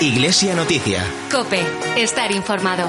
Iglesia Noticia. Cope, estar informado.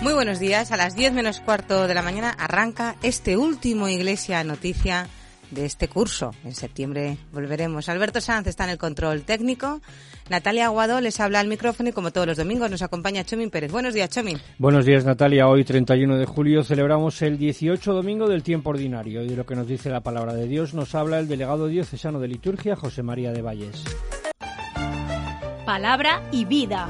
Muy buenos días. A las 10 menos cuarto de la mañana arranca este último Iglesia Noticia de este curso. En septiembre volveremos. Alberto Sanz está en el control técnico. Natalia Aguado les habla al micrófono y como todos los domingos nos acompaña Chomin Pérez. Buenos días, Chomin. Buenos días, Natalia. Hoy, 31 de julio, celebramos el 18 domingo del tiempo ordinario y de lo que nos dice la palabra de Dios nos habla el delegado diocesano de liturgia, José María de Valles. Palabra y vida.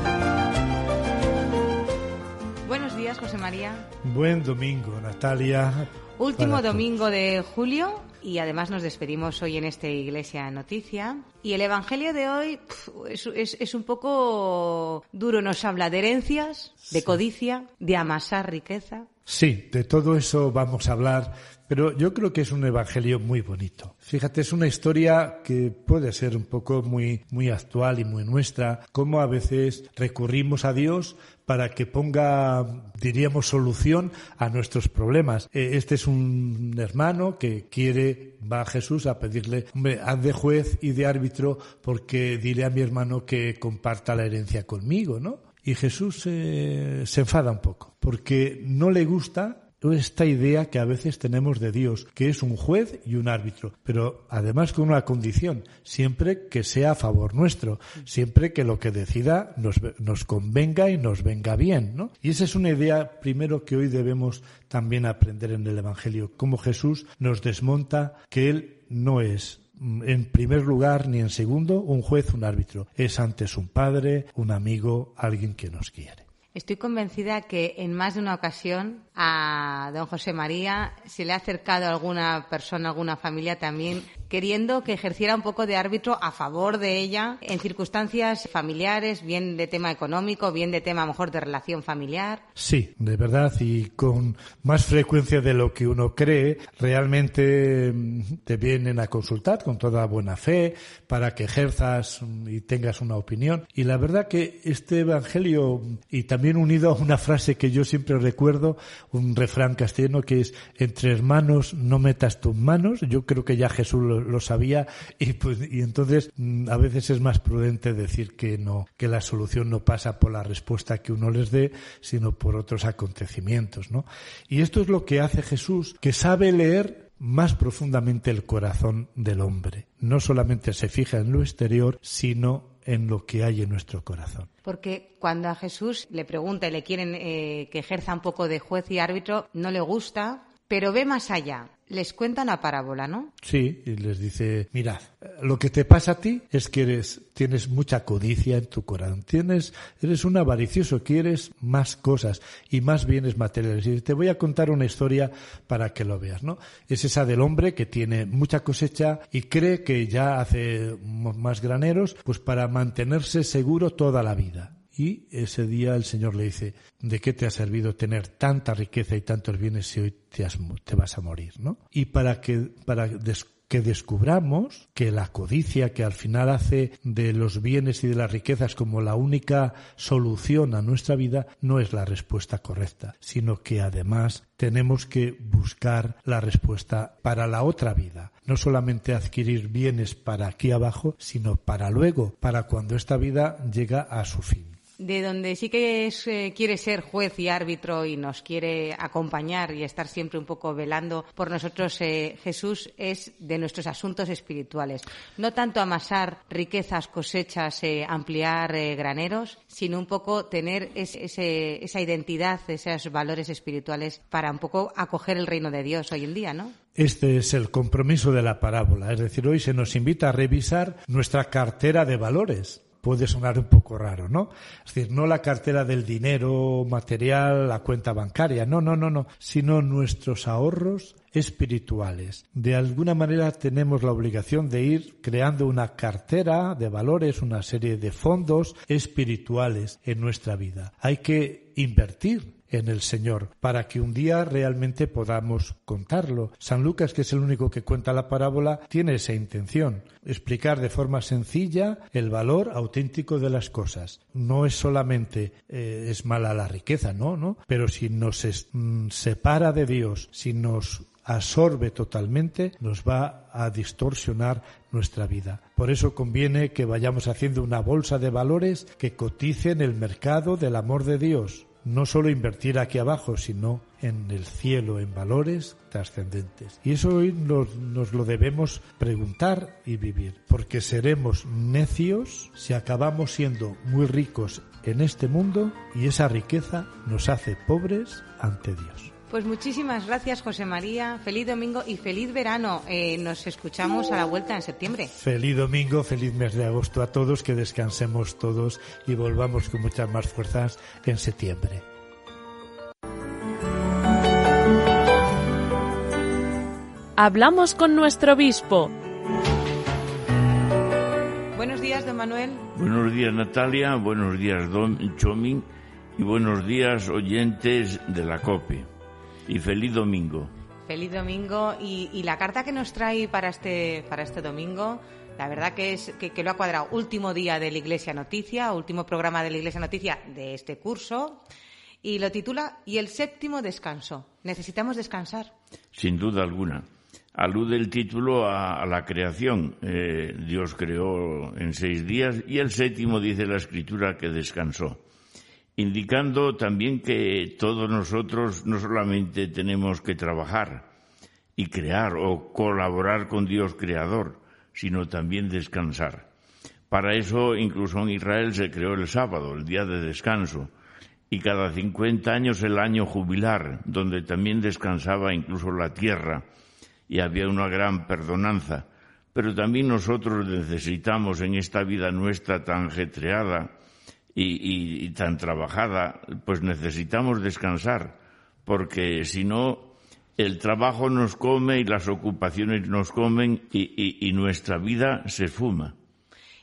Buenos días, José María. Buen domingo, Natalia. Último domingo de julio y además nos despedimos hoy en este Iglesia Noticia. Y el Evangelio de hoy pf, es, es- es un poco duro, nos habla de herencias, de codicia, de amasar riqueza. Sí, de todo eso vamos a hablar, pero yo creo que es un evangelio muy bonito. Fíjate, es una historia que puede ser un poco muy, muy actual y muy nuestra, cómo a veces recurrimos a Dios para que ponga, diríamos, solución a nuestros problemas. Eh, Este es un hermano que quiere, va a Jesús a pedirle, hombre, haz de juez y de árbitro porque dile a mi hermano que comparta la herencia conmigo, ¿no? Y Jesús se enfada un poco, porque no le gusta esta idea que a veces tenemos de Dios, que es un juez y un árbitro, pero además con una condición, siempre que sea a favor nuestro, siempre que lo que decida nos, nos convenga y nos venga bien, ¿no? Y esa es una idea primero que hoy debemos también aprender en el Evangelio, cómo Jesús nos desmonta que Él no es en primer lugar ni en segundo un juez, un árbitro. Es antes un padre, un amigo, alguien que nos quiere. Estoy convencida que en más de una ocasión a don José María se le ha acercado alguna persona, alguna familia también, queriendo que ejerciera un poco de árbitro a favor de ella en circunstancias familiares, bien de tema económico, bien de tema a lo mejor de relación familiar. Sí, de verdad, y con más frecuencia de lo que uno cree, realmente mm, te vienen a consultar con toda buena fe para que ejerzas mm, y tengas una opinión. Y la verdad que este Evangelio, y también unido a una frase que yo siempre recuerdo, un refrán castellano que es, entre hermanos no metas tus manos, yo creo que ya Jesús lo, lo sabía, y, pues, y entonces mm, a veces es más prudente decir que no, que la solución no pasa por la respuesta que uno les dé, sino por otros acontecimientos, ¿no? Y esto es lo que hace Jesús, que sabe leer más profundamente el corazón del hombre. No solamente se fija en lo exterior, sino en lo que hay en nuestro corazón. Porque cuando a Jesús le pregunta y le quieren eh, que ejerza un poco de juez y árbitro, no le gusta, pero ve más allá. Les cuenta una parábola, ¿no? Sí, y les dice, mirad, lo que te pasa a ti es que eres, tienes mucha codicia en tu corazón, tienes, eres un avaricioso, quieres más cosas y más bienes materiales. Y te voy a contar una historia para que lo veas, ¿no? Es esa del hombre que tiene mucha cosecha y cree que ya hace más graneros, pues para mantenerse seguro toda la vida. Y ese día el Señor le dice, ¿de qué te ha servido tener tanta riqueza y tantos bienes si hoy te, has te vas a morir? ¿no? Y para que, para que descubramos que la codicia que al final hace de los bienes y de las riquezas como la única solución a nuestra vida no es la respuesta correcta, sino que además tenemos que buscar la respuesta para la otra vida. No solamente adquirir bienes para aquí abajo, sino para luego, para cuando esta vida llega a su fin. De donde sí que es, eh, quiere ser juez y árbitro y nos quiere acompañar y estar siempre un poco velando por nosotros, eh, Jesús, es de nuestros asuntos espirituales. No tanto amasar riquezas, cosechas, eh, ampliar eh, graneros, sino un poco tener es- ese- esa identidad, esos valores espirituales para un poco acoger el reino de Dios hoy en día, ¿no? Este es el compromiso de la parábola, es decir, hoy se nos invita a revisar nuestra cartera de valores. Puede sonar un poco raro, ¿no? Es decir, no la cartera del dinero material, la cuenta bancaria, no, no, no, no, sino nuestros ahorros espirituales. De alguna manera tenemos la obligación de ir creando una cartera de valores, una serie de fondos espirituales en nuestra vida. Hay que invertir en el Señor, para que un día realmente podamos contarlo. San Lucas, que es el único que cuenta la parábola, tiene esa intención, explicar de forma sencilla el valor auténtico de las cosas. No es solamente eh, es mala la riqueza, no, no, pero si nos mm, separa de Dios, si nos absorbe totalmente, nos va a distorsionar nuestra vida. Por eso conviene que vayamos haciendo una bolsa de valores que cotice en el mercado del amor de Dios. No solo invertir aquí abajo, sino en el cielo, en valores trascendentes. Y eso hoy nos, nos lo debemos preguntar y vivir, porque seremos necios si acabamos siendo muy ricos en este mundo y esa riqueza nos hace pobres ante Dios. Pues muchísimas gracias, José María. Feliz domingo y feliz verano. Eh, nos escuchamos a la vuelta en septiembre. Feliz domingo, feliz mes de agosto a todos, que descansemos todos y volvamos con muchas más fuerzas en septiembre. Hablamos con nuestro obispo. Buenos días, don Manuel. Buenos días, Natalia. Buenos días, don Chomín. Y buenos días, oyentes de la COPE y feliz domingo. Feliz domingo y, la carta que nos trae para este, para este domingo, la verdad que es que, lo ha cuadrado. Último día de la Iglesia Noticia, último programa de la Iglesia Noticia de este curso y lo titula Y el séptimo descanso. Necesitamos descansar. Sin duda alguna. Alude el título a, la creación. Eh, Dios creó en seis días y el séptimo dice la Escritura que descansó indicando también que todos nosotros no solamente tenemos que trabajar y crear o colaborar con Dios creador, sino también descansar. Para eso incluso en Israel se creó el sábado, el día de descanso, y cada 50 años el año jubilar, donde también descansaba incluso la tierra y había una gran perdonanza. Pero también nosotros necesitamos en esta vida nuestra tan ajetreada, y, tan trabajada, pues necesitamos descansar, porque si no, el trabajo nos come y las ocupaciones nos comen y, nuestra vida se fuma.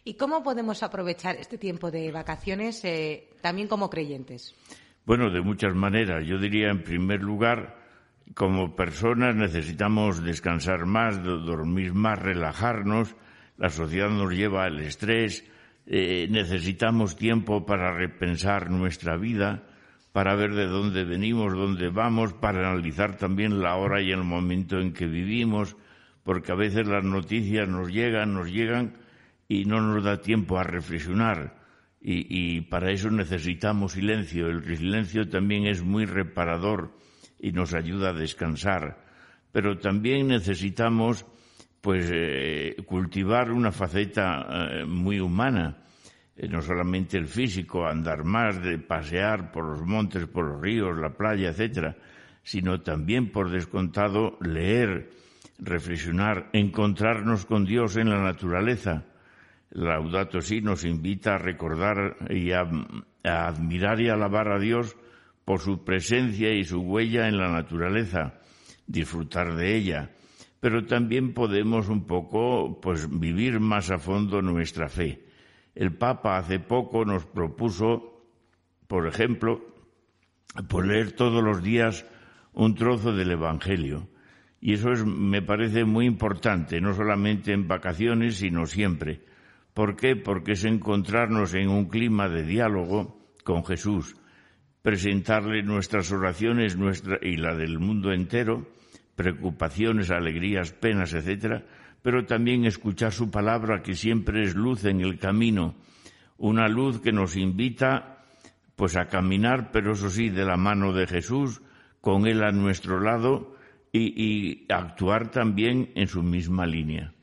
¿Y cómo podemos aprovechar este tiempo de vacaciones eh, también como creyentes? Bueno, de muchas maneras. Yo diría, en primer lugar, como personas necesitamos descansar más, dormir más, relajarnos. La sociedad nos lleva al estrés, eh, necesitamos tiempo para repensar nuestra vida, para ver de dónde venimos, dónde vamos, para analizar también la hora y el momento en que vivimos, porque a veces las noticias nos llegan, nos llegan y no nos da tiempo a reflexionar. Y, para eso necesitamos silencio. El silencio también es muy reparador y nos ayuda a descansar. Pero también necesitamos pues eh, cultivar una faceta eh, muy humana, eh, no solamente el físico, andar más, de pasear por los montes, por los ríos, la playa, etcétera, sino también por descontado leer, reflexionar, encontrarnos con Dios en la naturaleza. Laudato Si nos invita a recordar y a admirar y alabar a Dios por su presencia y su huella en la naturaleza, disfrutar de ella pero también podemos un poco pues vivir más a fondo nuestra fe. El Papa hace poco nos propuso, por ejemplo, por leer todos los días un trozo del Evangelio. Y eso es, me parece muy importante, no solamente en vacaciones, sino siempre. ¿Por qué? Porque es encontrarnos en un clima de diálogo con Jesús, presentarle nuestras oraciones nuestra, y la del mundo entero, preocupaciones, alegrías, penas, etcétera, pero también escuchar su palabra que siempre es luz en el camino, una luz que nos invita pues a caminar, pero eso sí, de la mano de Jesús, con Él a nuestro lado y, y actuar también en su misma línea.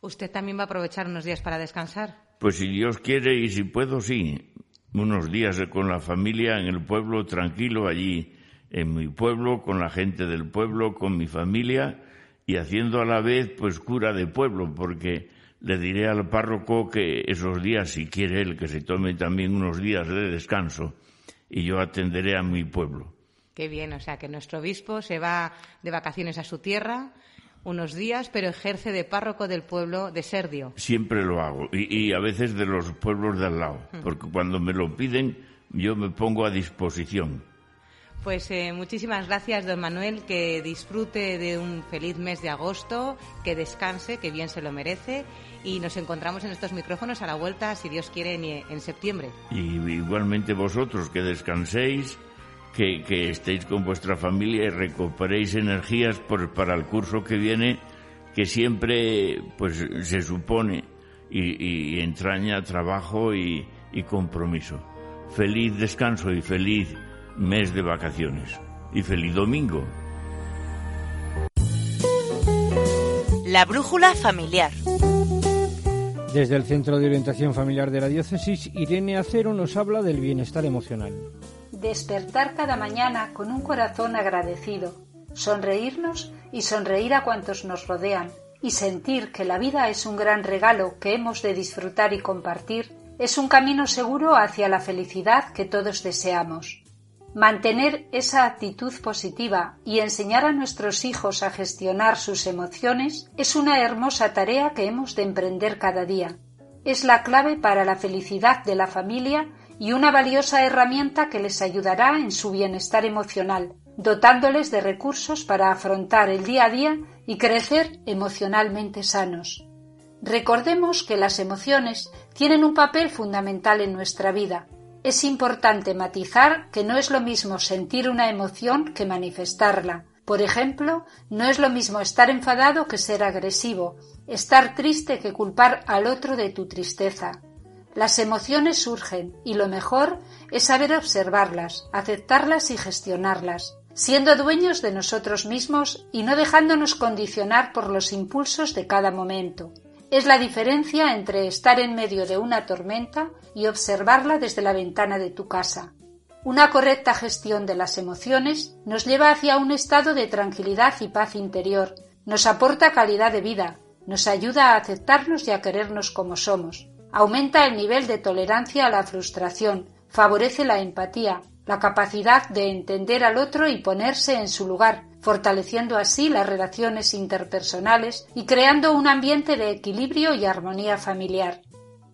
¿Usted también va a aprovechar unos días para descansar? Pues si Dios quiere y si puedo, sí. Unos días con la familia en el pueblo, tranquilo allí en mi pueblo, con la gente del pueblo, con mi familia y haciendo a la vez pues cura de pueblo, porque le diré al párroco que esos días, si quiere él, que se tome también unos días de descanso y yo atenderé a mi pueblo. Qué bien, o sea que nuestro obispo se va de vacaciones a su tierra unos días, pero ejerce de párroco del pueblo de Serdio. Siempre lo hago y, a veces de los pueblos de al lado, porque cuando me lo piden yo me pongo a disposición. Pues eh, muchísimas gracias, don Manuel, que disfrute de un feliz mes de agosto, que descanse, que bien se lo merece y nos encontramos en estos micrófonos a la vuelta, si Dios quiere, en, septiembre. Y igualmente vosotros, que descanséis, que, estéis con vuestra familia y recuperéis energías para el curso que viene, que siempre pues se supone y, entraña trabajo y compromiso. Feliz descanso y feliz mes de vacaciones. Y feliz domingo. La brújula familiar. Desde el Centro de Orientación Familiar de la Diócesis, Irene Acero nos habla del bienestar emocional. Despertar cada mañana con un corazón agradecido, sonreírnos y sonreír a cuantos nos rodean, y sentir que la vida es un gran regalo que hemos de disfrutar y compartir, es un camino seguro hacia la felicidad que todos deseamos. Mantener esa actitud positiva y enseñar a nuestros hijos a gestionar sus emociones es una hermosa tarea que hemos de emprender cada día. Es la clave para la felicidad de la familia y una valiosa herramienta que les ayudará en su bienestar emocional, dotándoles de recursos para afrontar el día a día y crecer emocionalmente sanos. Recordemos que las emociones tienen un papel fundamental en nuestra vida, es importante matizar que no es lo mismo sentir una emoción que manifestarla. Por ejemplo, no es lo mismo estar enfadado que ser agresivo, estar triste que culpar al otro de tu tristeza. Las emociones surgen y lo mejor es saber observarlas, aceptarlas y gestionarlas, siendo dueños de nosotros mismos y no dejándonos condicionar por los impulsos de cada momento es la diferencia entre estar en medio de una tormenta y observarla desde la ventana de tu casa. Una correcta gestión de las emociones nos lleva hacia un estado de tranquilidad y paz interior, nos aporta calidad de vida, nos ayuda a aceptarnos y a querernos como somos, aumenta el nivel de tolerancia a la frustración, favorece la empatía, la capacidad de entender al otro y ponerse en su lugar, fortaleciendo así las relaciones interpersonales y creando un ambiente de equilibrio y armonía familiar.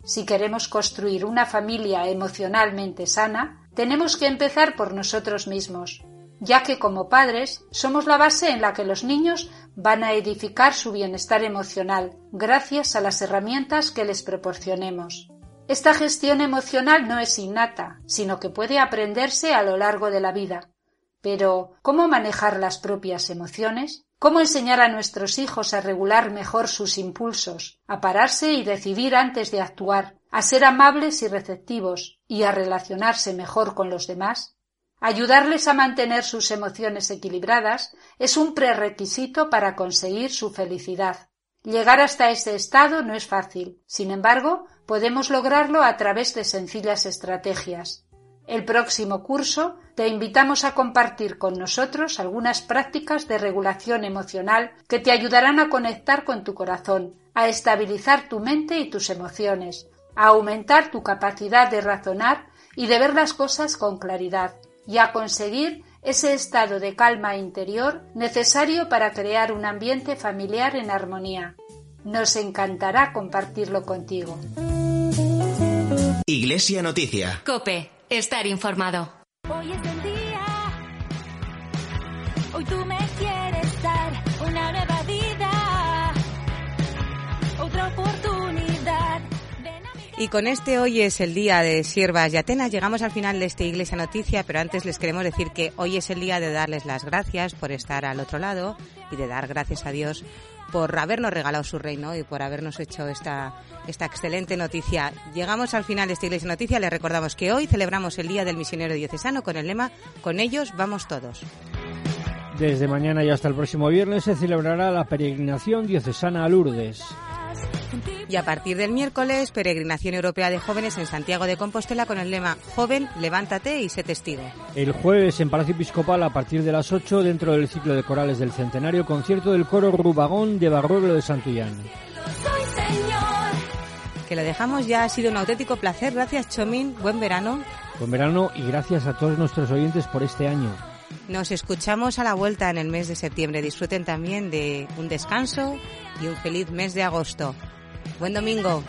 Si queremos construir una familia emocionalmente sana, tenemos que empezar por nosotros mismos, ya que como padres somos la base en la que los niños van a edificar su bienestar emocional gracias a las herramientas que les proporcionemos. Esta gestión emocional no es innata, sino que puede aprenderse a lo largo de la vida. Pero, ¿cómo manejar las propias emociones? ¿Cómo enseñar a nuestros hijos a regular mejor sus impulsos, a pararse y decidir antes de actuar, a ser amables y receptivos y a relacionarse mejor con los demás? Ayudarles a mantener sus emociones equilibradas es un prerequisito para conseguir su felicidad. Llegar hasta ese estado no es fácil. Sin embargo, podemos lograrlo a través de sencillas estrategias. El próximo curso te invitamos a compartir con nosotros algunas prácticas de regulación emocional que te ayudarán a conectar con tu corazón, a estabilizar tu mente y tus emociones, a aumentar tu capacidad de razonar y de ver las cosas con claridad, y a conseguir ese estado de calma interior necesario para crear un ambiente familiar en armonía. Nos encantará compartirlo contigo. Iglesia Noticia. Cope, estar informado. Hoy es el día. Hoy tú me quieres dar una nueva vida. Otra oportunidad. Y con este hoy es el día de Siervas y Atenas. Llegamos al final de esta Iglesia Noticia, pero antes les queremos decir que hoy es el día de darles las gracias por estar al otro lado y de dar gracias a Dios por habernos regalado su reino y por habernos hecho esta, esta excelente noticia. Llegamos al final de esta Iglesia Noticia. Les recordamos que hoy celebramos el Día del Misionero Diocesano con el lema Con ellos vamos todos. Desde mañana y hasta el próximo viernes se celebrará la peregrinación diocesana a Lourdes. Y a partir del miércoles, peregrinación europea de jóvenes en Santiago de Compostela con el lema Joven, levántate y sé testigo. El jueves en Palacio Episcopal a partir de las 8 dentro del ciclo de corales del centenario concierto del coro Rubagón de Barruelo de Santullán. Que lo dejamos ya, ha sido un auténtico placer. Gracias, Chomín. Buen verano. Buen verano y gracias a todos nuestros oyentes por este año. Nos escuchamos a la vuelta en el mes de septiembre. Disfruten también de un descanso y un feliz mes de agosto. Buen domingo.